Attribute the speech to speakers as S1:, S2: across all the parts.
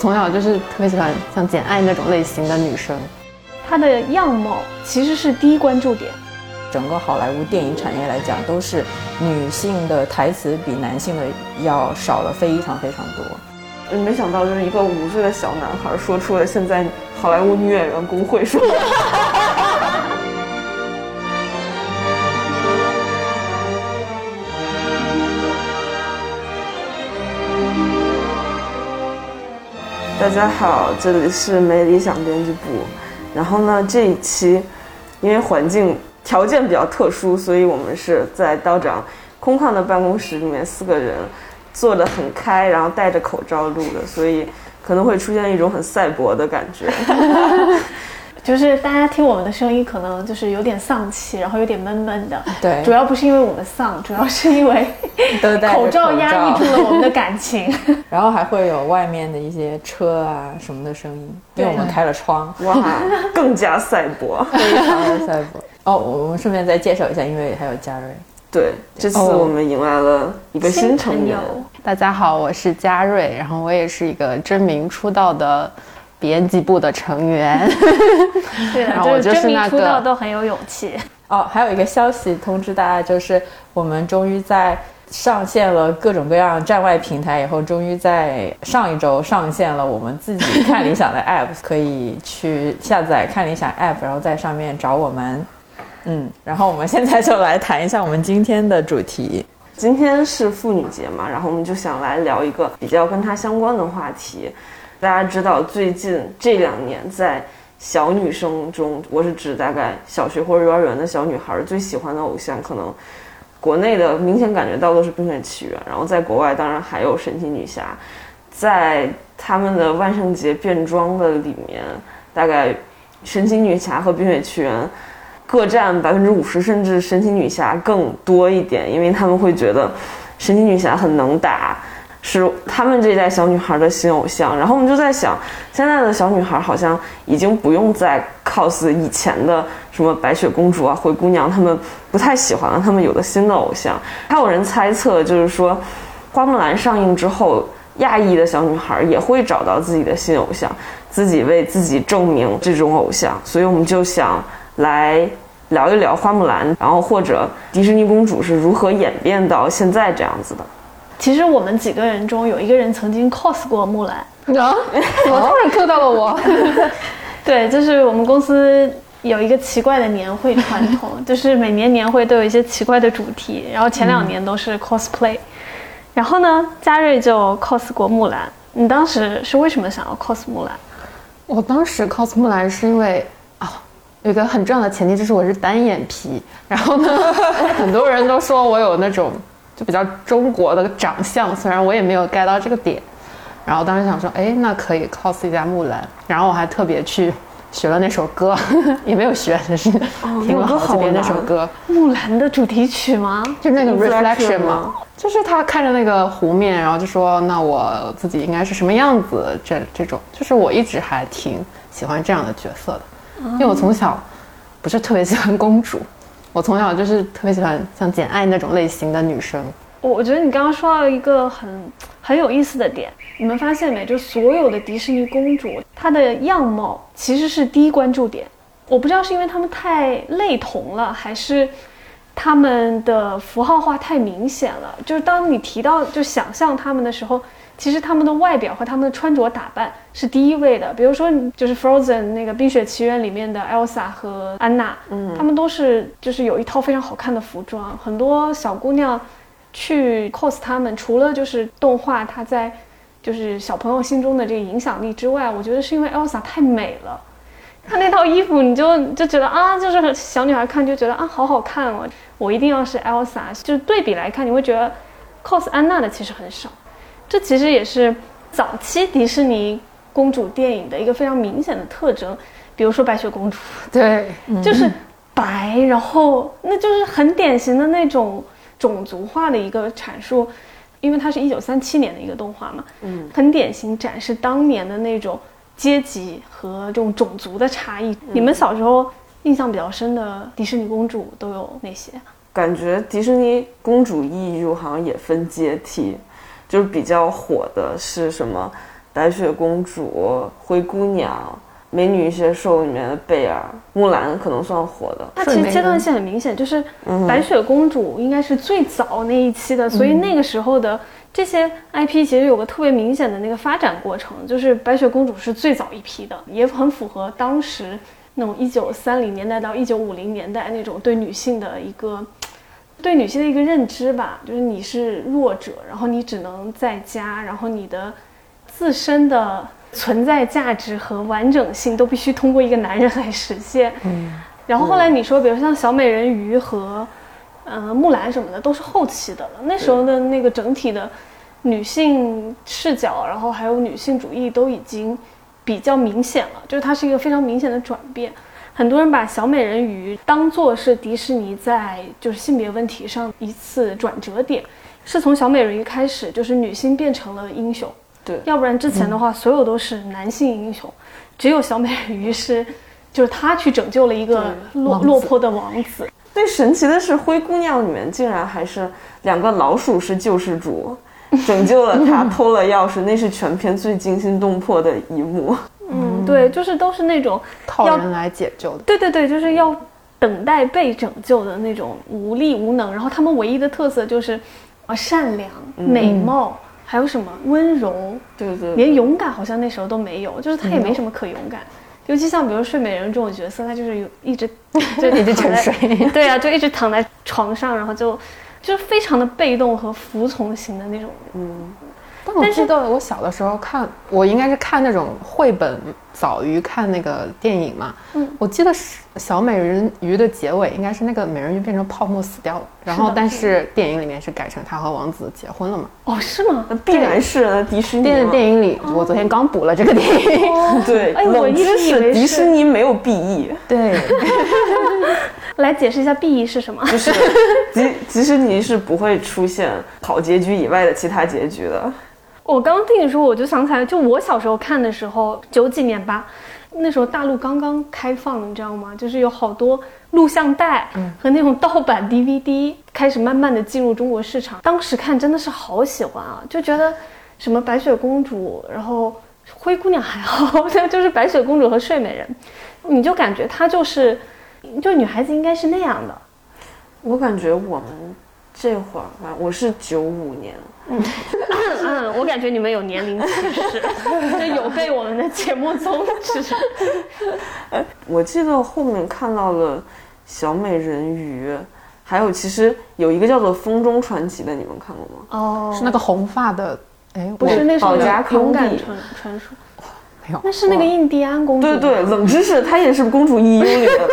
S1: 我从小就是特别喜欢像简爱那种类型的女生，
S2: 她的样貌其实是第一关注点。
S3: 整个好莱坞电影产业来讲，都是女性的台词比男性的要少了非常非常多。
S4: 没想到就是一个五岁的小男孩说出了现在好莱坞女演员工会说。大家好，这里是没理想编辑部。然后呢，这一期因为环境条件比较特殊，所以我们是在道长空旷的办公室里面，四个人坐得很开，然后戴着口罩录的，所以可能会出现一种很赛博的感觉。
S2: 就是大家听我们的声音，可能就是有点丧气，然后有点闷闷的。
S3: 对，
S2: 主要不是因为我们丧，主要是因为 口罩压抑住了我们的感情。
S3: 然后还会有外面的一些车啊什么的声音，因为我们开了窗。哇，
S4: 更加赛博，
S3: 非常的赛博。哦，我们顺便再介绍一下，因为还有嘉瑞。
S4: 对，这次我们迎来了一个新成员。
S1: 大家好，我是嘉瑞，然后我也是一个真名出道的。编辑部的成员，
S2: 对的，就是真名出道都很有勇气
S3: 哦。还有一个消息通知大家，就是我们终于在上线了各种各样站外平台以后，终于在上一周上线了我们自己看理想的 app，可以去下载看理想 app，然后在上面找我们。嗯，然后我们现在就来谈一下我们今天的主题。
S4: 今天是妇女节嘛，然后我们就想来聊一个比较跟它相关的话题。大家知道，最近这两年在小女生中，我是指大概小学或者幼儿园的小女孩最喜欢的偶像，可能国内的明显感觉到都是《冰雪奇缘》，然后在国外当然还有神奇女侠。在他们的万圣节变装的里面，大概神奇女侠和冰雪奇缘各占百分之五十，甚至神奇女侠更多一点，因为他们会觉得神奇女侠很能打。是他们这一代小女孩的新偶像，然后我们就在想，现在的小女孩好像已经不用再 cos 以前的什么白雪公主啊、灰姑娘，他们不太喜欢了，他们有了新的偶像。还有人猜测，就是说，花木兰上映之后，亚裔的小女孩也会找到自己的新偶像，自己为自己证明这种偶像。所以我们就想来聊一聊花木兰，然后或者迪士尼公主是如何演变到现在这样子的。
S2: 其实我们几个人中有一个人曾经 cos 过木兰啊，
S1: 怎 么突然 Q 到了我？
S2: 对，就是我们公司有一个奇怪的年会传统，就是每年年会都有一些奇怪的主题，然后前两年都是 cosplay，然后呢，嘉瑞就 cos 过木兰。你当时是为什么想要 cos 木兰？
S1: 我当时 cos 木兰是因为啊，有一个很重要的前提就是我是单眼皮，然后呢，很多人都说我有那种。就比较中国的长相，虽然我也没有 get 到这个点，然后当时想说，哎，那可以 cos 一下木兰，然后我还特别去学了那首歌，也没有学，就是 听了好几遍那首歌。
S2: 木兰的主题曲吗？
S1: 就那个 reflection 吗？就是他看着那个湖面，然后就说，那我自己应该是什么样子？这这种，就是我一直还挺喜欢这样的角色的，因为我从小不是特别喜欢公主。我从小就是特别喜欢像简爱那种类型的女生。
S2: 我我觉得你刚刚说到一个很很有意思的点，你们发现没？就所有的迪士尼公主，她的样貌其实是第一关注点。我不知道是因为她们太类同了，还是她们的符号化太明显了。就是当你提到就想象她们的时候。其实他们的外表和他们的穿着打扮是第一位的，比如说就是 Frozen 那个冰雪奇缘里面的 Elsa 和安娜，嗯，他们都是就是有一套非常好看的服装，很多小姑娘去 cos 他们，除了就是动画它在就是小朋友心中的这个影响力之外，我觉得是因为 Elsa 太美了，她那套衣服你就就觉得啊，就是小女孩看就觉得啊好好看哦，我一定要是 Elsa，就是对比来看你会觉得 cos 安娜的其实很少。这其实也是早期迪士尼公主电影的一个非常明显的特征，比如说白雪公主，
S1: 对，
S2: 就是白，然后那就是很典型的那种种族化的一个阐述，因为它是一九三七年的一个动画嘛，嗯，很典型展示当年的那种阶级和这种种族的差异。你们小时候印象比较深的迪士尼公主都有哪些？
S4: 感觉迪士尼公主意义入好像也分阶梯。就是比较火的是什么？白雪公主、灰姑娘、美女与野兽里面的贝尔、木兰可能算火的。
S2: 它其实阶段性很明显，就是白雪公主应该是最早那一期的，所以那个时候的这些 IP 其实有个特别明显的那个发展过程，就是白雪公主是最早一批的，也很符合当时那种一九三零年代到一九五零年代那种对女性的一个对女性的一个认知吧，就是你是弱者，然后你只能在家，然后你的自身的存在价值和完整性都必须通过一个男人来实现。嗯，然后后来你说，比如像小美人鱼和。嗯，木兰什么的都是后期的了。那时候的那个整体的女性视角，然后还有女性主义都已经比较明显了，就是它是一个非常明显的转变。很多人把小美人鱼当做是迪士尼在就是性别问题上一次转折点，是从小美人鱼开始，就是女性变成了英雄。
S4: 对，
S2: 要不然之前的话，所有都是男性英雄，只有小美人鱼是，就是她去拯救了一个落落魄的王子。
S4: 最神奇的是，灰姑娘里面竟然还是两个老鼠是救世主，拯救了她，偷了钥匙，那是全片最惊心动魄的一幕。
S2: 嗯，对，就是都是那种
S1: 靠人来解救的。
S2: 对对对，就是要等待被拯救的那种无力无能。然后他们唯一的特色就是啊，善良、美貌，还有什么温柔？
S4: 对对，
S2: 连勇敢好像那时候都没有，就是他也没什么可勇敢。尤其像比如睡美人这种角色，他就是有一直
S1: 就 一直沉睡，
S2: 对啊，就一直躺在床上，然后就就是非常的被动和服从型的那种，嗯。
S1: 但我记得我小的时候看，我应该是看那种绘本早于看那个电影嘛。嗯，我记得是小美人鱼的结尾应该是那个美人鱼变成泡沫死掉了，然后但是电影里面是改成他和王子结婚了嘛？
S2: 哦，是吗？
S4: 那必然是迪士尼
S1: 电电影里，我昨天刚补了这个电影。
S4: 对，
S2: 哎，我一直以为
S4: 迪士尼没有 B E。
S1: 对，
S2: 来解释一下 B E 是什么？
S4: 就是 迪迪士尼是不会出现好结局以外的其他结局的。
S2: 我刚刚听你说，我就想起来，就我小时候看的时候，九几年吧，那时候大陆刚刚开放，你知道吗？就是有好多录像带和那种盗版 DVD 开始慢慢的进入中国市场。当时看真的是好喜欢啊，就觉得什么白雪公主，然后灰姑娘还好，就是白雪公主和睡美人，你就感觉她就是，就女孩子应该是那样的。
S4: 我感觉我们这会儿吧，我是九五年。嗯
S2: 嗯，我感觉你们有年龄歧视，就有被我们的节目宗旨。
S4: 哎，我记得后面看到了小美人鱼，还有其实有一个叫做《风中传奇》的，你们看过吗？
S2: 哦，
S1: 是那个红发的，哎，
S2: 不是那
S4: 保加
S2: 勇敢传传说，
S1: 没有，
S2: 那是那个印第安公主。
S4: 对对，冷知识，她也是公主一优里的。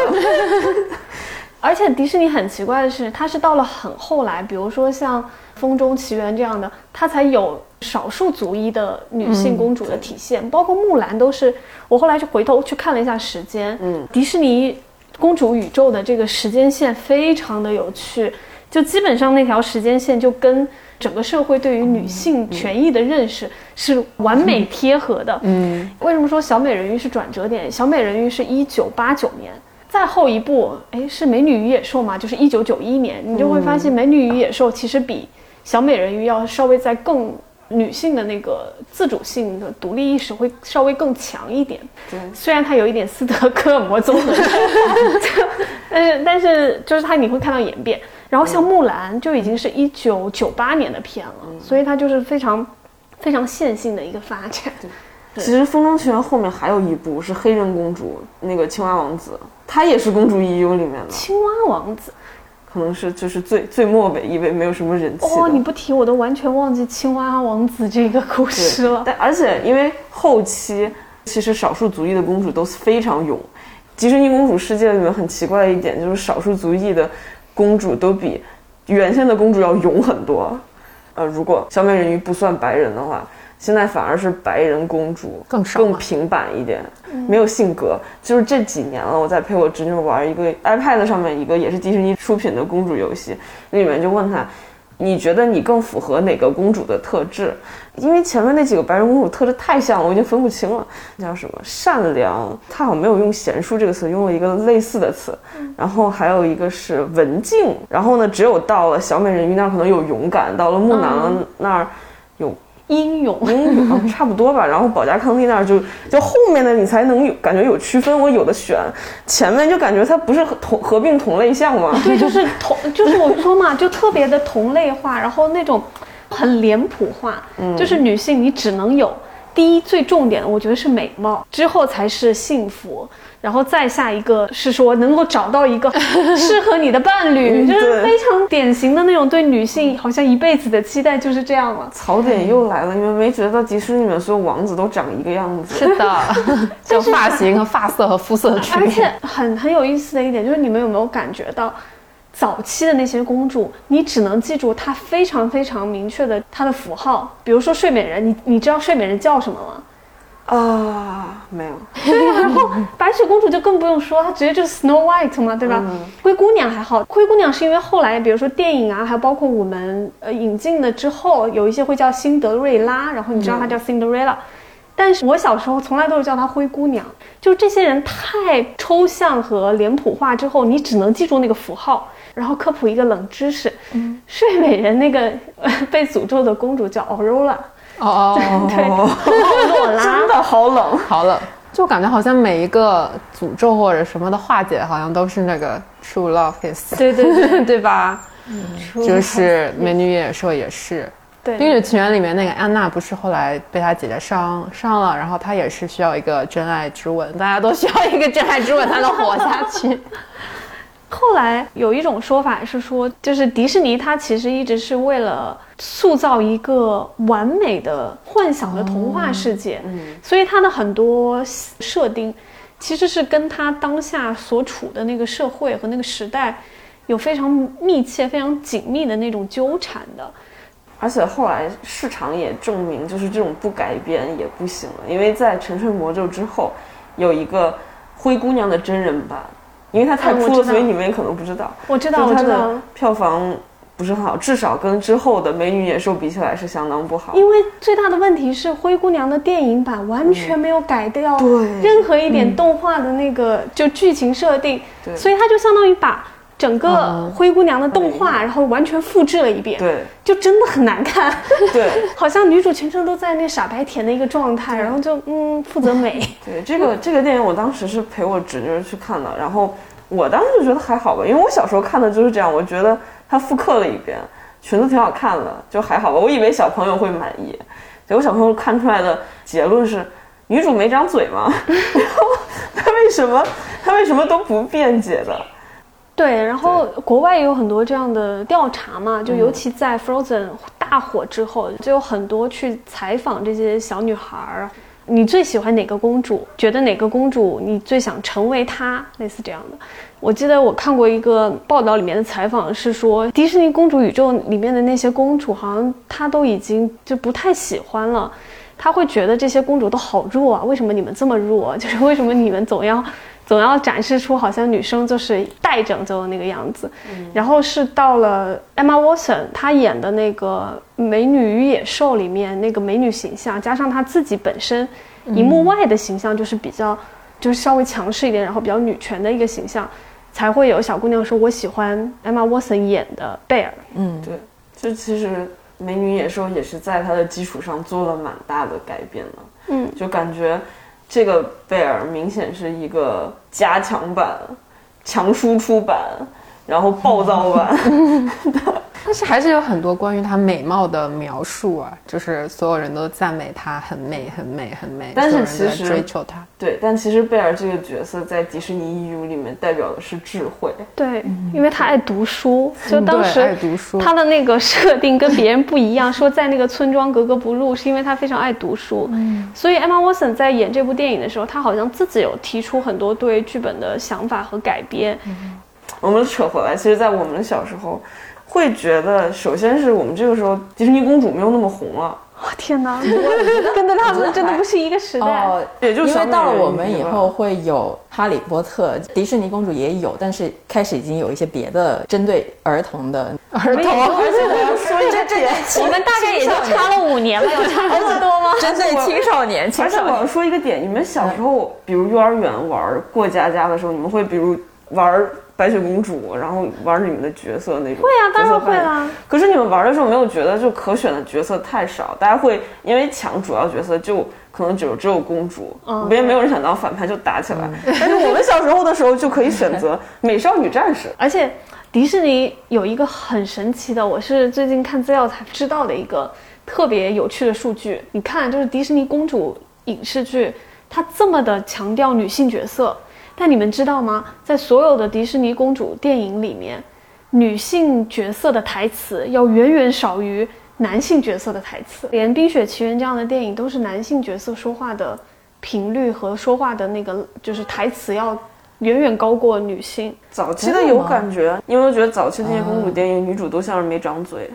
S2: 而且迪士尼很奇怪的是，它是到了很后来，比如说像。风中奇缘这样的，它才有少数族裔的女性公主的体现，包括木兰都是。我后来就回头去看了一下时间，嗯，迪士尼公主宇宙的这个时间线非常的有趣，就基本上那条时间线就跟整个社会对于女性权益的认识是完美贴合的。嗯，为什么说小美人鱼是转折点？小美人鱼是一九八九年，再后一部，哎，是美女与野兽嘛？就是一九九一年，你就会发现美女与野兽其实比。小美人鱼要稍微在更女性的那个自主性的独立意识会稍微更强一点。
S4: 对，
S2: 虽然它有一点斯德哥尔摩综合但是但是就是它你会看到演变。然后像木兰就已经是一九九八年的片了，所以它就是非常非常线性的一个发展。
S4: 对，其实《风中奇缘》后面还有一部是黑人公主，那个青蛙王子，他也是公主 EU 里面的
S2: 青蛙王子。
S4: 可能是就是最最末尾一位，没有什么人气。
S2: 哦，你不提我都完全忘记青蛙王子这个故事了。
S4: 但而且因为后期其实少数族裔的公主都非常勇。迪士尼公主世界里面很奇怪的一点就是少数族裔的公主都比原先的公主要勇很多。呃，如果小美人鱼不算白人的话。现在反而是白人公主
S1: 更少、
S4: 更平板一点，没有性格。就是这几年了，我在陪我侄女玩一个 iPad 上面一个也是迪士尼出品的公主游戏，那里面就问她，你觉得你更符合哪个公主的特质？因为前面那几个白人公主特质太像了，我已经分不清了。叫什么？善良？她好像没有用贤淑这个词，用了一个类似的词。然后还有一个是文静。然后呢，只有到了小美人鱼那儿可能有勇敢，到了木兰那儿有。
S2: 英勇。
S4: 英勇啊，差不多吧。然后保加康帝那儿就就后面的你才能有感觉有区分，我有的选，前面就感觉它不是同合并同类项吗？
S2: 对，就是同，就是我说嘛，就特别的同类化，然后那种很脸谱化，就是女性你只能有第一最重点的，我觉得是美貌，之后才是幸福。然后再下一个是说能够找到一个 适合你的伴侣，
S4: 嗯
S2: 就是非常典型的那种对女性好像一辈子的期待就是这样了。
S4: 槽点又来了，你们没觉得迪士尼里面所有王子都长一个样子？
S1: 是的，就发型和发色和肤色的区别
S2: 而且。很很有意思的一点就是，你们有没有感觉到，早期的那些公主，你只能记住她非常非常明确的她的符号，比如说睡美人，你你知道睡美人叫什么吗？
S4: 啊，没有，
S2: 对啊，然后白雪公主就更不用说，她直接就是 Snow White 嘛，对吧？灰姑娘还好，灰姑娘是因为后来，比如说电影啊，还有包括我们呃引进了之后，有一些会叫辛德瑞拉，然后你知道她叫 Cinderella，、但是我小时候从来都是叫她灰姑娘，就这些人太抽象和脸谱化之后，你只能记住那个符号。然后科普一个冷知识，睡美人那个、呃、被诅咒的公主叫 Aurora，
S1: 哦 哦，
S4: 真的好冷。
S1: 好冷，就感觉好像每一个诅咒或者什么的化解，好像都是那个 true love is，
S2: 对对对。
S1: 对 吧？就是美女与野兽也是，
S2: 对，
S1: 冰雪奇缘里面那个安娜不是后来被她姐姐伤伤了，然后她也是需要一个真爱之吻，大家都需要一个真爱之吻才能活下去。
S2: 后来有一种说法是说，就是迪士尼它其实一直是为了塑造一个完美的幻想的童话世界，所以它的很多设定其实是跟它当下所处的那个社会和那个时代有非常密切、非常紧密的那种纠缠的。
S4: 而且后来市场也证明，就是这种不改编也不行了，因为在《沉睡魔咒》之后，有一个灰姑娘的真人版，因为它太扑了，所以你们也可能不知道。
S2: 我知道，
S4: 它
S2: 我知道
S4: 的，票房不是很好，至少跟之后的《美女野兽》比起来是相当不好。
S2: 因为最大的问题是灰姑娘的电影版完全没有改掉
S4: 对
S2: 任何一点动画的那个就剧情设定，
S4: 对
S2: 所以它就相当于把整个
S1: 嗯
S2: 灰姑娘的动画，然后完全复制了一遍，
S4: 对
S2: 就真的很难看，
S4: 对
S2: 好像女主全程都在那傻白甜的一个状态，然后就嗯负责美，
S4: 对，这个这个电影我当时是陪我侄女去看的，然后我当时就觉得还好吧，因为我小时候看的就是这样，我觉得它复刻了一遍，裙子挺好看的，就还好吧。我以为小朋友会满意，结果小朋友看出来的结论是女主没长嘴吗？然后她为什么她为什么都不辩解的？
S2: 对，然后国外也有很多这样的调查嘛，就尤其在 Frozen 大火之后，就有很多去采访这些小女孩儿。你最喜欢哪个公主？觉得哪个公主你最想成为她？类似这样的。我记得我看过一个报道，里面的采访是说，迪士尼公主宇宙里面的那些公主，好像她都已经就不太喜欢了。她会觉得这些公主都好弱啊，为什么你们这么弱？就是为什么你们总要总要展示出好像女生就是待拯救的那个样子。然后是到了 Emma Watson 她演的那个《美女与野兽》里面那个美女形象，加上她自己本身荧幕外的形象就是比较就是稍微强势一点，然后比较女权的一个形象，才会有小姑娘说我喜欢 Emma Watson 演的贝尔。
S3: 嗯，
S4: 对，这其实《美女与野兽》也是在它的基础上做了蛮大的改变的。
S2: 嗯，
S4: 就感觉这个贝尔明显是一个加强版、强输出版，然后暴躁版。
S1: 但是还是有很多关于她美貌的描述啊，就是所有人都赞美她很美、很美、很美，
S4: 但是其实
S1: 追求她。
S4: 对，但其实贝尔这个角色在迪士尼 EU 里面代表的是智慧。
S2: 对，因为她爱读书，就当
S1: 时爱
S2: 时
S1: 读书，
S2: 她的那个设定跟别人不一样，说在那个村庄格格不入，是因为她非常爱读书。所以 Emma Watson 在演这部电影的时候，她好像自己有提出很多对剧本的想法和改编。
S4: 我们扯回来，其实，在我们小时候，会觉得，首先是我们这个时候迪士尼公主没有那么红了，
S2: 哇、天哪，我跟着他们真的不是一个时代。
S3: 哦，
S4: 也就
S3: 因为
S4: 小美人
S3: 到了我们以后会有哈利波特，迪士尼公主也有，但是开始已经有一些别的针对儿童的
S1: 儿童。
S4: 而且我要说一个点，
S2: 我们大概也就差了五年了，有差这么多吗？
S3: 针对青少年，青少年
S4: 而且我要说一个点，你们小时候，比如幼儿园玩过家家的时候，你们会比如玩白雪公主，然后玩你们的角色那种。
S2: 会啊，当然会啦。
S4: 可是你们玩的时候没有觉得就可选的角色太少？大家会因为抢主要角色就可能只有只有公主，
S2: 嗯
S4: 别人没有人想当反派就打起来。但是我们小时候的时候就可以选择 美少女战士。
S2: 而且迪士尼有一个很神奇的，我是最近看资料才知道的一个特别有趣的数据。你看，就是迪士尼公主影视剧，它这么的强调女性角色，但你们知道吗？在所有的迪士尼公主电影里面，女性角色的台词要远远少于男性角色的台词。连《冰雪奇缘》这样的电影都是男性角色说话的频率和说话的那个就是台词要远远高过女性。
S4: 早期的有感觉，你有没有觉得早期那些公主电影女主都像是没长嘴。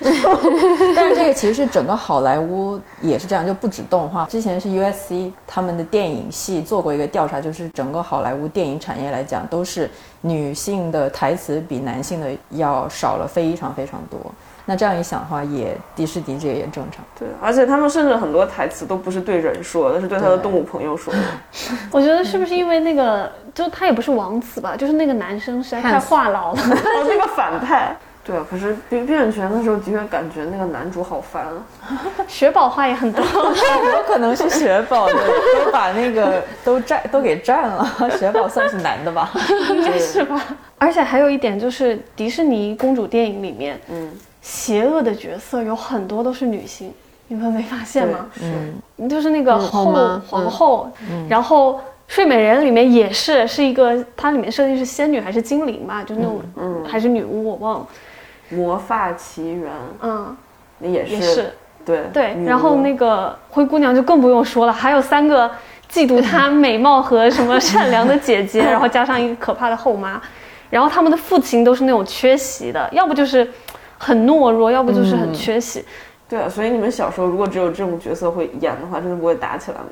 S3: 但是这个其实是整个好莱坞也是这样，就不止动画。之前是 USC 他们的电影系做过一个调查，就是整个好莱坞电影产业来讲，都是女性的台词比男性的要少了非常非常多。那这样一想的话，也迪士尼这个也正常。
S4: 对，而且他们甚至很多台词都不是对人说的，是对他的动物朋友说的。
S2: 我觉得是不是因为那个，就他也不是王子吧，就是那个男生实在太话痨了。
S4: 哦，那个反派。对啊，可是《冰冰雪奇缘》的时候，的确感觉那个男主好烦啊。
S2: 雪宝话也很多，
S3: 有可能是雪宝的，都把那个都占都给占了。雪宝算是男的吧？
S2: 应该是吧？而且还有一点就是，迪士尼公主电影里面，
S4: 嗯，
S2: 邪恶的角色有很多都是女性，你们没发现吗？
S3: 嗯，
S2: 就是那个
S1: 嗯
S2: 后皇后，然后《睡美人》里面也是是一个，它里面设定是仙女还是精灵吧，就那种，
S4: 嗯
S2: 还是女巫，我忘了。
S4: 魔发奇缘
S2: 嗯，
S4: 那也是
S2: 也是
S4: 对
S2: 对。然后那个灰姑娘就更不用说了，还有三个嫉妒她美貌和什么善良的姐姐，然后加上一个可怕的后妈，然后他们的父亲都是那种缺席的，要不就是很懦弱，要不就是很缺席。
S4: 对啊，所以你们小时候如果只有这种角色会演的话，真的不会打起来吗？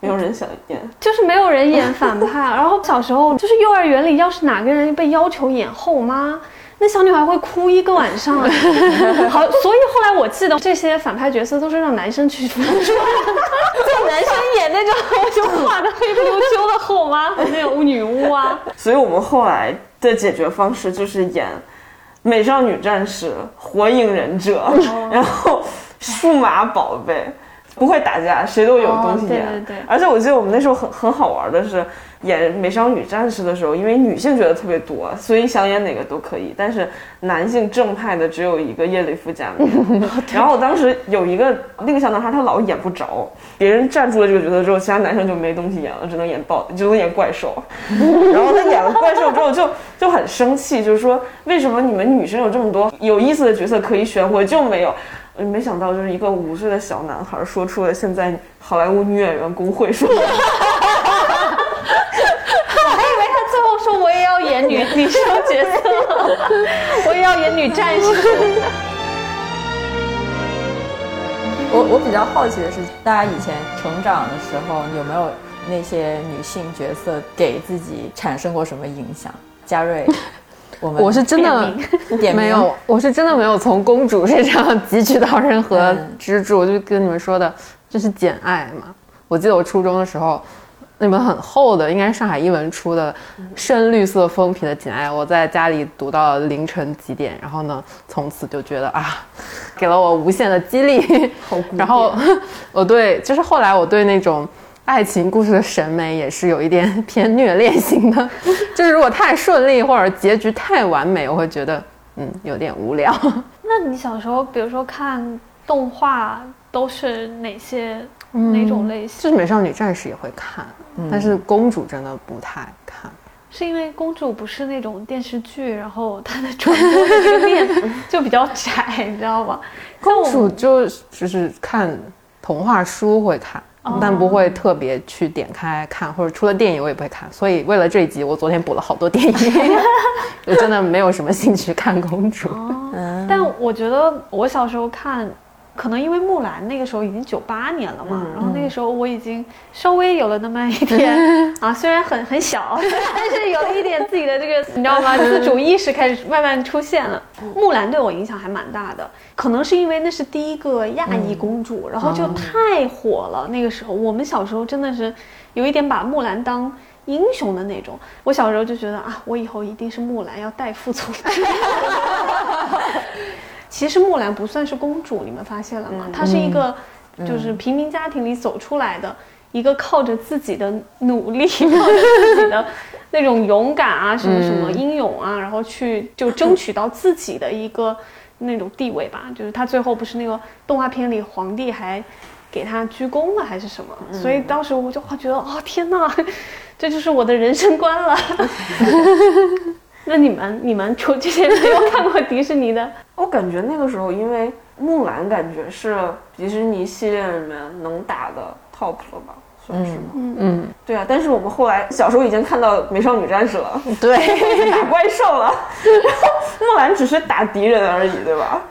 S4: 没有人想演。
S2: 就是没有人演反派，然后小时候就是幼儿园里，要是哪个人被要求演后妈，那小女孩会哭一个晚上。好，所以后来我记得这些反派角色都是让男生去演，就男生演那种就画的黑不溜秋的后妈和那种女巫啊。
S4: 所以我们后来的解决方式就是演美少女战士、火影忍者，
S2: 哦
S4: 然后数码宝贝。不会打架，谁都有东西演。
S2: 哦对对对
S4: 而且我记得我们那时候很很好玩的是，演美少女战士的时候，因为女性角色特别多，所以想演哪个都可以。但是男性正派的只有一个叶里夫加米。然后我当时有一个那个小男孩，他老演不着，别人站住了这个角色之后，其他男生就没东西演了，只能演暴，只能演怪兽。然后他演了怪兽之后就就很生气，就是说为什么你们女生有这么多有意思的角色可以选，我就没有。呃没想到，就是一个五岁的小男孩说出了现在好莱坞女演员工会说的。
S2: 我还以为他最后说我也要演女女生角色，我也要演女战士。
S3: 我我比较好奇的是，大家以前成长的时候有没有那些女性角色给自己产生过什么影响？嘉瑞，我们
S1: 我是真的没有，我是真的没有从公主身上汲取到任何
S3: 嗯
S1: 支柱。就跟你们说的，就是《简爱》嘛。我记得我初中的时候，那本很厚的，应该是上海译文出的深绿色封皮的《简爱》，我在家里读到凌晨几点，然后呢，从此就觉得啊，给了我无限的激励。然后 我对，就是后来我对那种。爱情故事的审美也是有一点偏虐恋型的，就是如果太顺利或者结局太完美，我会觉得嗯有点无聊。
S2: 那你小时候，比如说看动画，都是哪些、哪种类型？
S1: 就是美少女战士也会看，但是公主真的不太看。
S2: 是因为公主不是那种电视剧，然后她的传播的这个面 就比较窄，你知道吗？
S1: 公主就就是看童话书会看。但不会特别去点开看，或者除了电影我也不会看。所以为了这一集，我昨天补了好多电影，我真的没有什么兴趣看公主。
S2: 但我觉得我小时候看，可能因为木兰那个时候已经九八年了嘛，然后那个时候我已经稍微有了那么一点 啊，虽然很很小，但是有了一点自己的这个，你知道吗？自主意识开始慢慢出现了。木兰对我影响还蛮大的，可能是因为那是第一个亚裔公主，然后就太火了。那个时候我们小时候真的是有一点把木兰当。英雄的那种。我小时候就觉得啊，我以后一定是木兰，要代父从军。其实木兰不算是公主，你们发现了吗？她是一个就是平民家庭里走出来的，一个靠着自己的努力，靠着自己的那种勇敢啊，什么什么英勇啊，然后去就争取到自己的一个那种地位吧。就是她最后不是那个动画片里皇帝还给她鞠躬了还是什么？所以当时我就觉得哦天哪，这就是我的人生观了。那你们你们除这些没有 看过迪士尼的？
S4: 我感觉那个时候，因为木兰感觉是迪士尼系列里面能打的 top 了吧，算是吗？
S1: 嗯嗯，
S4: 对啊。但是我们后来小时候已经看到美少女战士了，
S1: 对，
S4: 打怪兽了，然后木兰只是打敌人而已，对吧？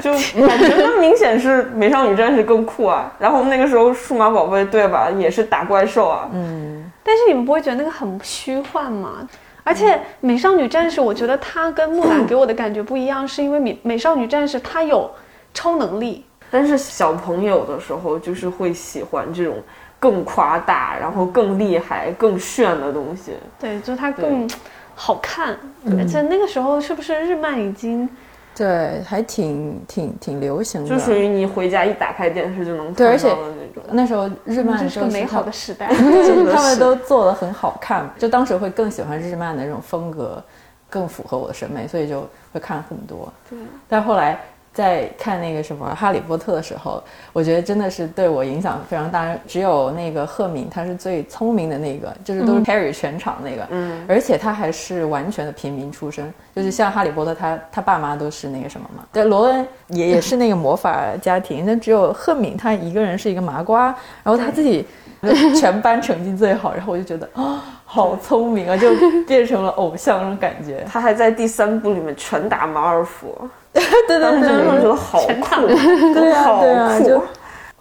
S4: 就感觉那明显是美少女战士更酷啊。然后那个时候数码宝贝对吧，也是打怪兽啊。
S3: 嗯，
S2: 但是你们不会觉得那个很虚幻吗？而且美少女战士，我觉得它跟木兰给我的感觉不一样，是因为美美少女战士它有超能力，
S4: 但是小朋友的时候就是会喜欢这种更夸大，然后更厉害、更炫的东西。
S2: 对，就它更好看。而且那个时候是不是日漫已经？
S3: 对，还挺挺挺流行的，
S4: 就属于你回家一打开电视就能
S3: 看到的
S4: 那种。
S3: 那时候日漫
S2: 这是个美好的时代，
S3: 他们都做的很好看，就当时会更喜欢日漫的那种风格，更符合我的审美，所以就会看很多。
S2: 对，
S3: 但后来。在看那个什么《哈利波特》的时候，我觉得真的是对我影响非常大。只有那个赫敏，他是最聪明的那个，就是都是 carry 全场那个。嗯，而且他还是完全的平民出身，就是像哈利波特，他他爸妈都是那个什么嘛。对，罗恩也 也是那个魔法家庭，但只有赫敏他一个人是一个麻瓜，然后他自己 全班成绩最好，然后我就觉得啊，好聪明啊，就变成了偶像那种感觉。
S4: 他还在第三部里面拳打马尔福。
S3: 对 对对，
S4: 我觉得好酷，
S3: 对啊对啊，
S4: 就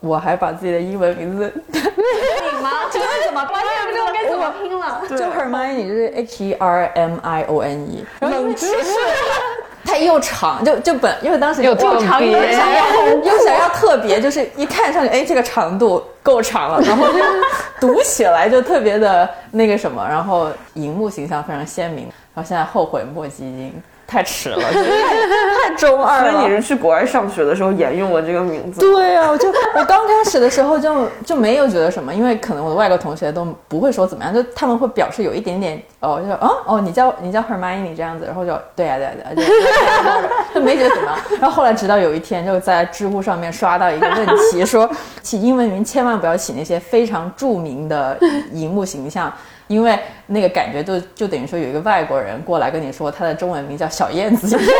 S3: 我还把自己的英文名字，
S2: 你吗？这个怎么完全不知道该怎么拼了？
S3: 就 Hermione 就是 H E R M I O N E，冷知识，它又长，就就本因为当时
S1: 又长
S3: 又想要又想要特别，就是一看上去，哎，这个长度够长了，然后就读起来就特别的那个什么，然后荧幕形象非常鲜明，然后现在后悔莫及，已经。太迟了，太中二
S4: 了。所以你是去国外上学的时候沿用了这个名字？
S3: 对啊，我就我刚开始的时候就就没有觉得什么，因为可能我的外国同学都不会说怎么样，就他们会表示有一点点哦，就说哦哦，你叫你叫 Hermione 这样子，然后就对啊对啊对啊，就没觉得怎么样。然后后来直到有一天就在知乎上面刷到一个问题，说起英文名千万不要起那些非常著名的荧幕形象。因为那个感觉就就等于说有一个外国人过来跟你说他的中文名叫 小燕子，然后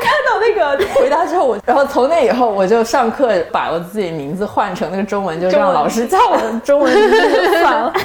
S3: 看到那个回答之后，我然后从那以后我就上课把我自己名字换成那个中文，就让老师叫我的中文名字就算了。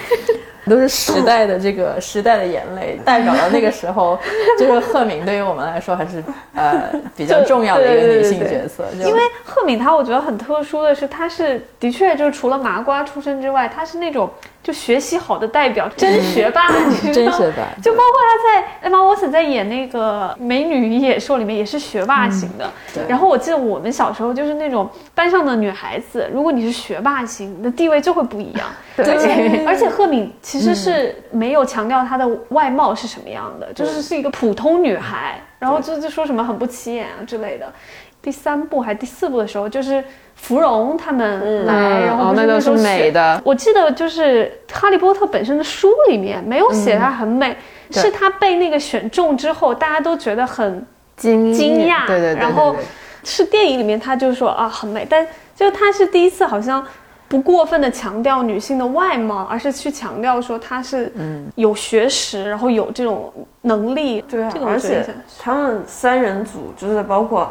S3: 都是时代的这个时代的眼泪，代表了那个时候，就是赫敏对于我们来说还是呃 比较重要的一个女性角色。
S2: 因为赫敏她，我觉得很特殊的是，她是的确就是除了麻瓜出身之外，她是那种就学习好的代表，真学霸，
S3: 真学霸。
S2: 就包括他在 Emma Watson 在演那个《美女与野兽》里面也是学霸型的。然后我记得我们小时候就是那种班上的女孩子，如果你是学霸型，你的地位就会不一样。
S3: 对，
S2: 而且赫敏其实是没有强调她的外貌是什么样的，就是是一个普通女孩，然后就就说什么很不起眼啊之类的。第三部还是第四部的时候，就是芙蓉他们来，然后
S1: 那都是美的。
S2: 我记得就是哈利波特本身的书里面没有写她很美，是她被那个选中之后，大家都觉得很
S1: 惊
S2: 惊讶，
S1: 对对对，
S2: 然后是电影里面她就说啊很美，但就她是第一次好像。不过分的强调女性的外貌，而是去强调说她是有学识，然后有这种能力。
S4: 对啊，而且他们三人组就是包括《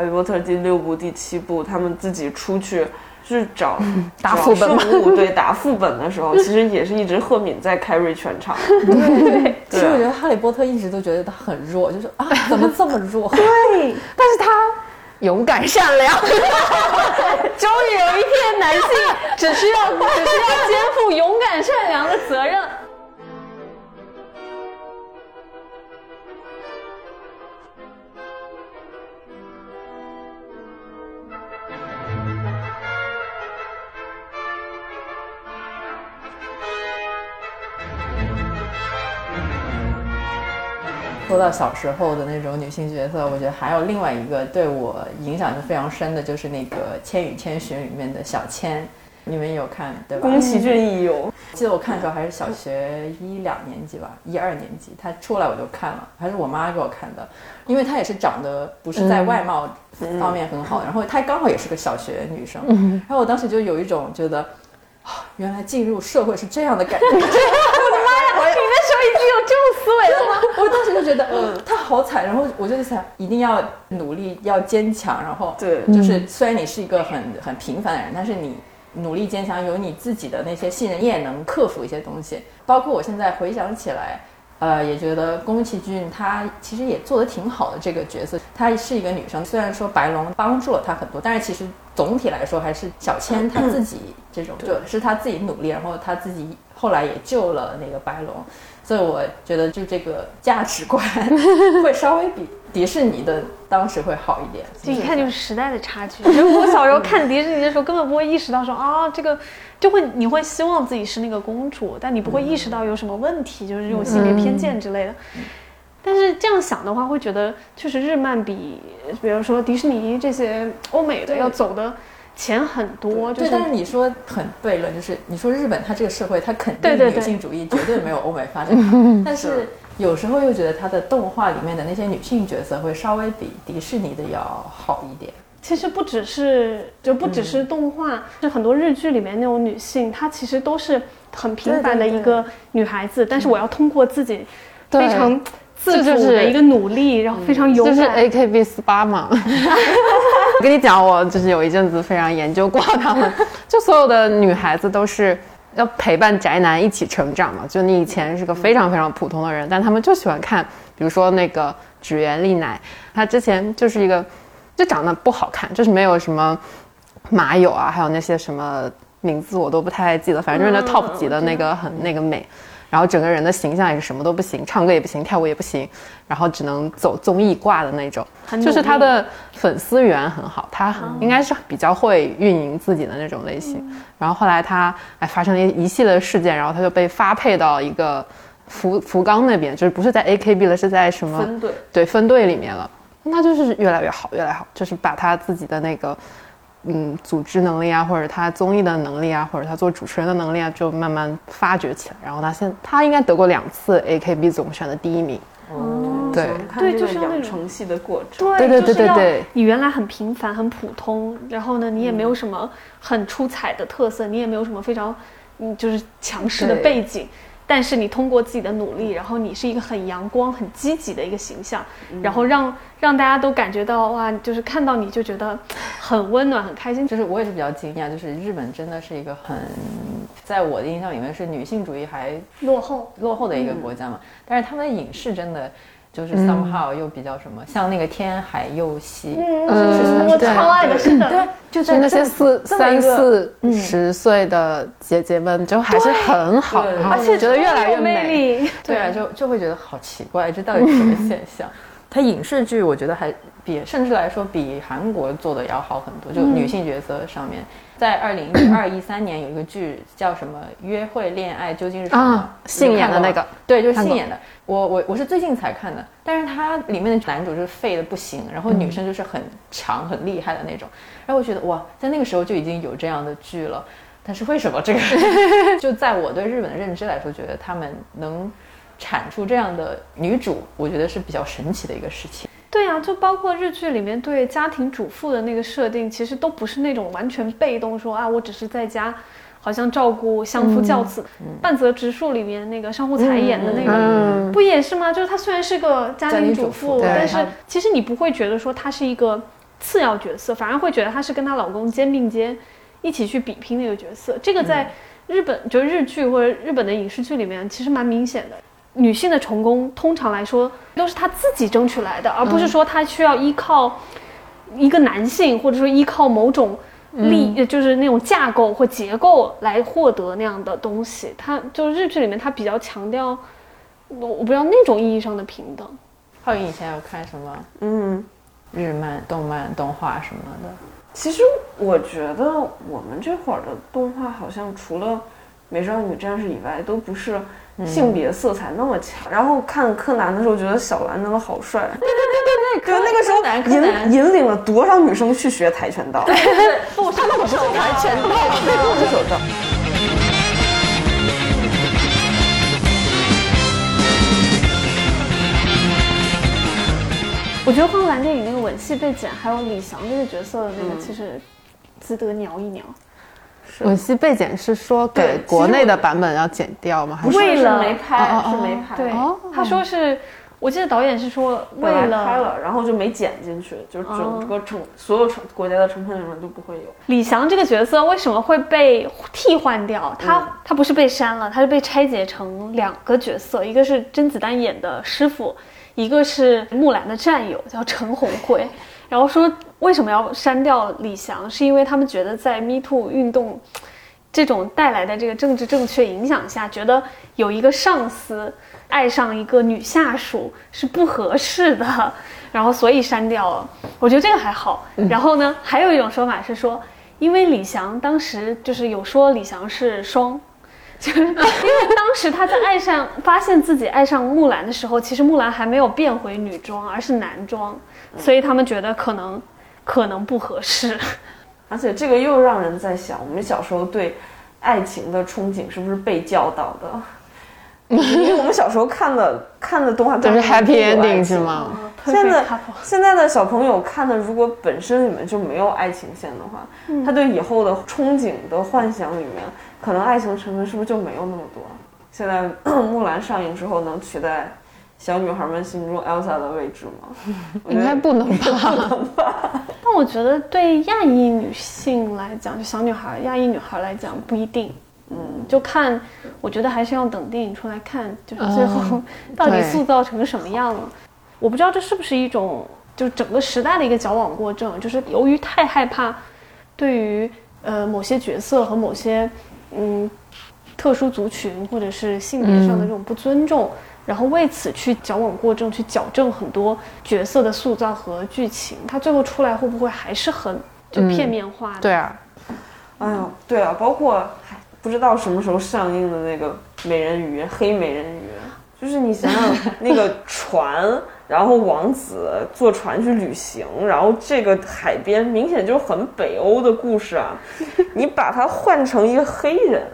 S4: 哈利波特》第六部、第七部，他们自己出去去找
S1: 打副本，
S4: 对打副本的时候，其实也是一直赫敏在 carry 全场。
S2: 对，
S3: 其实我觉得哈利波特一直都觉得他很弱，就是啊，怎么这么弱？
S2: 对，
S1: 但是他。勇敢善良，终
S2: 于有一天男性只需要只需要肩负勇敢善良的责任。
S3: 说到小时候的那种女性角色，我觉得还有另外一个对我影响就非常深的，就是那个《千与千寻》里面的小千，你们有看对吧？
S4: 宫崎骏也有，
S3: 记得我看的时候还是小学一两年级吧，一二年级，他出来我就看了，还是我妈给我看的，因为她也是长得不是在外貌方面很好，然后她刚好也是个小学女生，然后我当时就有一种觉得，啊，原来进入社会是这样的感觉。
S2: 这种思维了吗？
S3: 我当时就觉得，嗯，他好惨，然后我就想，一定要努力，要坚强，然后
S4: 对
S3: 就是虽然你是一个很很平凡的人，但是你努力坚强，有你自己的那些信任，你也能克服一些东西。包括我现在回想起来，呃，也觉得宫崎骏他其实也做的挺好的这个角色。她是一个女生，虽然说白龙帮助了她很多，但是其实总体来说还是小千她自己这种，就是她自己努力，然后她自己后来也救了那个白龙。所以我觉得就这个价值观 会稍微比迪士尼的当时会好一点。
S2: 就一看就是时代的差距。就是我小时候看迪士尼的时候，根本不会意识到说啊，这个就会你会希望自己是那个公主，但你不会意识到有什么问题，就是这种性别偏见之类的。但是这样想的话，会觉得确实日漫比，比如说迪士尼这些欧美的要走的前很多。就
S3: 对，
S2: 是
S3: 但是你说很悖论，就是你说日本它这个社会，它肯定女性主义绝对没有欧美发展好，但是有时候又觉得它的动画里面的那些女性角色会稍微比迪士尼的要好一点。
S2: 其实不只是就不只是动画，就很多日剧里面那种女性，她其实都是很平凡的一个女孩子，但是我要通过自己非常自主的一个努力，然后非常勇
S1: 就是
S2: 敢。
S1: AKB 四八嘛。我跟你讲，我就是有一阵子非常研究过他们，就所有的女孩子都是要陪伴宅男一起成长嘛。就你以前是个非常非常普通的人，但他们就喜欢看，比如说那个指原丽乃，她之前就是一个就长得不好看，就是没有什么马友啊，还有那些什么名字我都不太记得，反正就是那
S2: 嗯
S1: top 级的那个很那个美。然后整个人的形象也是什么都不行，唱歌也不行，跳舞也不行，然后只能走综艺挂的那种。就是他的粉丝缘很好，他应该是比较会运营自己的那种类型。然后后来他哎发生了一一系列的事件，然后他就被发配到一个福福冈那边，就是不是在 AKB 了，是在什么
S4: 分队。
S1: 对分队里面了。那就是越来越好，越来越好，就是把他自己的那个嗯组织能力啊，或者他综艺的能力啊，或者他做主持人的能力啊，就慢慢发掘起来。然后他现他应该得过两次 AKB 总选的第一名。
S2: 哦
S1: 对
S2: 对就是要那种
S4: 养成系的过程。
S2: 对
S1: 对对
S2: 就是要
S1: 对对
S2: 你原来很平凡、很普通，然后呢，你也没有什么很出彩的特色，你也没有什么非常嗯就是强势的背景，但是你通过自己的努力，然后你是一个很阳光、很积极的一个形象，然后让让大家都感觉到哇，就是看到你就觉得很温暖、很开心。
S3: 就是我也是比较惊讶，就是日本真的是一个很，在我的印象里面是女性主义还
S2: 落后，
S3: 落后的一个国家嘛，但是他们的影视真的就是 somehow 又比较什么，像那个天海佑希，
S2: 嗯，我超爱的，是的，
S3: 对，就在
S1: 就那些四三四
S3: 嗯。
S1: 十岁的姐姐们，就还是很好，
S2: 而且
S1: 觉得越来越
S2: 有魅
S1: 美。
S2: 力。
S3: 对啊，就就会觉得好奇怪，这到底是什么现象？它影视剧我觉得还比甚至来说比韩国做的要好很多，就女性角色上面，在二零一二一三年有一个剧叫什么《约会恋爱究竟是什么》
S1: 啊信演的那个，
S3: 对，就是信演的。我我我是最近才看的，但是它里面的男主就是废的不行，然后女生就是很强、很厉害的那种。然后我觉得哇，在那个时候就已经有这样的剧了，但是为什么这个？就在我对日本的认知来说，觉得他们能产出这样的女主，我觉得是比较神奇的一个事情。
S2: 对啊，就包括日剧里面对家庭主妇的那个设定，其实都不是那种完全被动说啊，我只是在家，好像照顾相夫教子。半泽直树里面那个上户彩演的那个，
S1: 嗯，
S2: 不也是吗？就是她虽然是个家庭主妇，
S3: 主妇
S2: 但是其实你不会觉得说她是一个次要角色，反而会觉得她是跟她老公肩并肩一起去比拼那个角色。这个在日本，就日剧或者日本的影视剧里面，其实蛮明显的。女性的成功，通常来说都是她自己争取来的，而不是说她需要依靠一个男性，或者说依靠某种力，呃就是那种架构或结构来获得那样的东西。她就日剧里面，她比较强调，我我不知道那种意义上的平等。
S3: 浩宇以前有看什么
S4: 嗯，
S3: 日漫、动漫、动画什么的？
S4: 其实我觉得我们这会儿的动画好像除了美少女战士以外，都不是性别色彩那么强。然后看柯南的时候，觉得小兰真的好帅。对对对对对，那个时候引引领了多少女生去学跆拳道？
S3: 不，他们不是跆拳道，
S4: 对，不是手杖。
S2: 我觉得花木兰电影那个吻戏被剪，还有李翔这个角色的那个，其实值得聊一聊。
S1: 吻戏被剪是说给国内的版本要剪掉吗？还是
S2: 为了
S4: 没拍，
S1: 哦哦
S4: 是没拍。
S2: 对
S1: 哦，
S2: 他说是，我记得导演是说为
S4: 了拍
S2: 了
S4: 了，然后就没剪进去，就是整个成、所有成国家的成片里面都不会有。
S2: 李翔这个角色为什么会被替换掉？他、他不是被删了，他是被拆解成两个角色，一个是甄子丹演的师傅，一个是木兰的战友，叫陈红辉。然后说为什么要删掉李翔，是因为他们觉得在 Me Too 运动这种带来的这个政治正确影响下，觉得有一个上司爱上一个女下属是不合适的，然后所以删掉了。我觉得这个还好。然后呢，还有一种说法是说，因为李翔当时就是有说李翔是双。就是因为当时他在爱上发现自己爱上木兰的时候，其实木兰还没有变回女装，而是男装，所以他们觉得可能可能不合适。
S4: 而且这个又让人在想，我们小时候对爱情的憧憬是不是被教导的？因为我们小时候看的看的动画
S1: 就是
S4: 片
S1: happy ending 是吗？
S4: 现在现在的小朋友看的，如果本身里面就没有爱情线的话，他对以后的憧憬的幻想里面，可能爱情成分是不是就没有那么多？现在 木兰上映之后，能取代小女孩们心中 Elsa 的位置吗？
S1: 应该不能吧？
S2: 但我觉得对亚裔女性来讲，就小女孩、亚裔女孩来讲不一定。嗯，就看，我觉得还是要等电影出来看，就是最后到底塑造成什么样了。我不知道这是不是一种，就是整个时代的一个矫枉过正，就是由于太害怕对于呃某些角色和某些嗯特殊族群或者是性别上的这种不尊重，然后为此去矫枉过正，去矫正很多角色的塑造和剧情，它最后出来会不会还是很就片面化的？
S1: 对啊，
S4: 哎呦，对啊，包括不知道什么时候上映的那个美人鱼，黑美人鱼，就是你想想那个船，然后王子坐船去旅行，然后这个海边明显就是很北欧的故事啊，你把它换成一个黑人，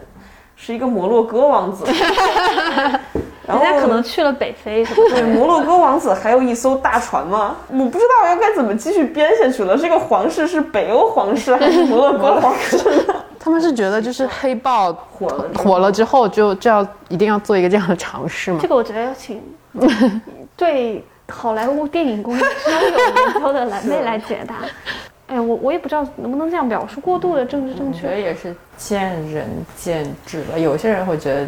S4: 是一个摩洛哥王子，
S2: 人家可能去了北非什么的。
S4: 对，摩洛哥王子还有一艘大船吗？我不知道要该怎么继续编下去了。这个皇室是北欧皇室还是摩洛哥皇室？
S1: 他们是觉得就是黑豹
S4: 火了
S1: 火了之后就就要一定要做一个这样的尝试吗
S2: 这？个我觉得要请 对好莱坞电影工业稍有研究的蓝妹来解答。哎，我我也不知道能不能这样表述过度的政治正确
S3: 我觉得
S2: 确。
S3: 也是见仁见智了。有些人会觉得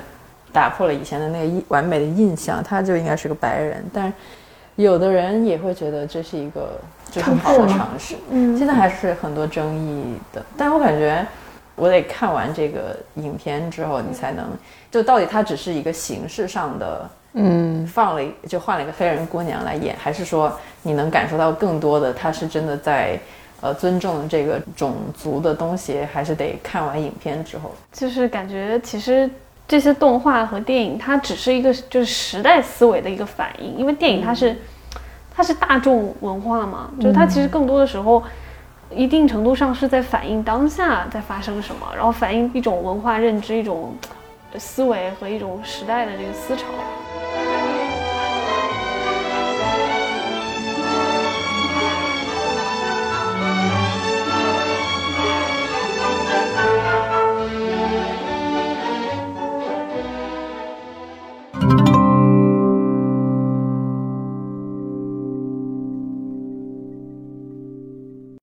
S3: 打破了以前的那个印完美的印象，他就应该是个白人，但有的人也会觉得这是一个就是好的尝试。
S2: 嗯
S3: 现在还是很多争议的，但我感觉我得看完这个影片之后，你才能就到底它只是一个形式上的。
S1: 嗯，
S3: 放了就换了一个黑人姑娘来演，还是说你能感受到更多的，她是真的在呃尊重这个种族的东西，还是得看完影片之后。
S2: 就是感觉其实这些动画和电影，它只是一个就是时代思维的一个反应，因为电影它是、它是大众文化嘛，就是它其实更多的时候。一定程度上是在反映当下在发生什么，然后反映一种文化认知、一种思维和一种时代的这个思潮。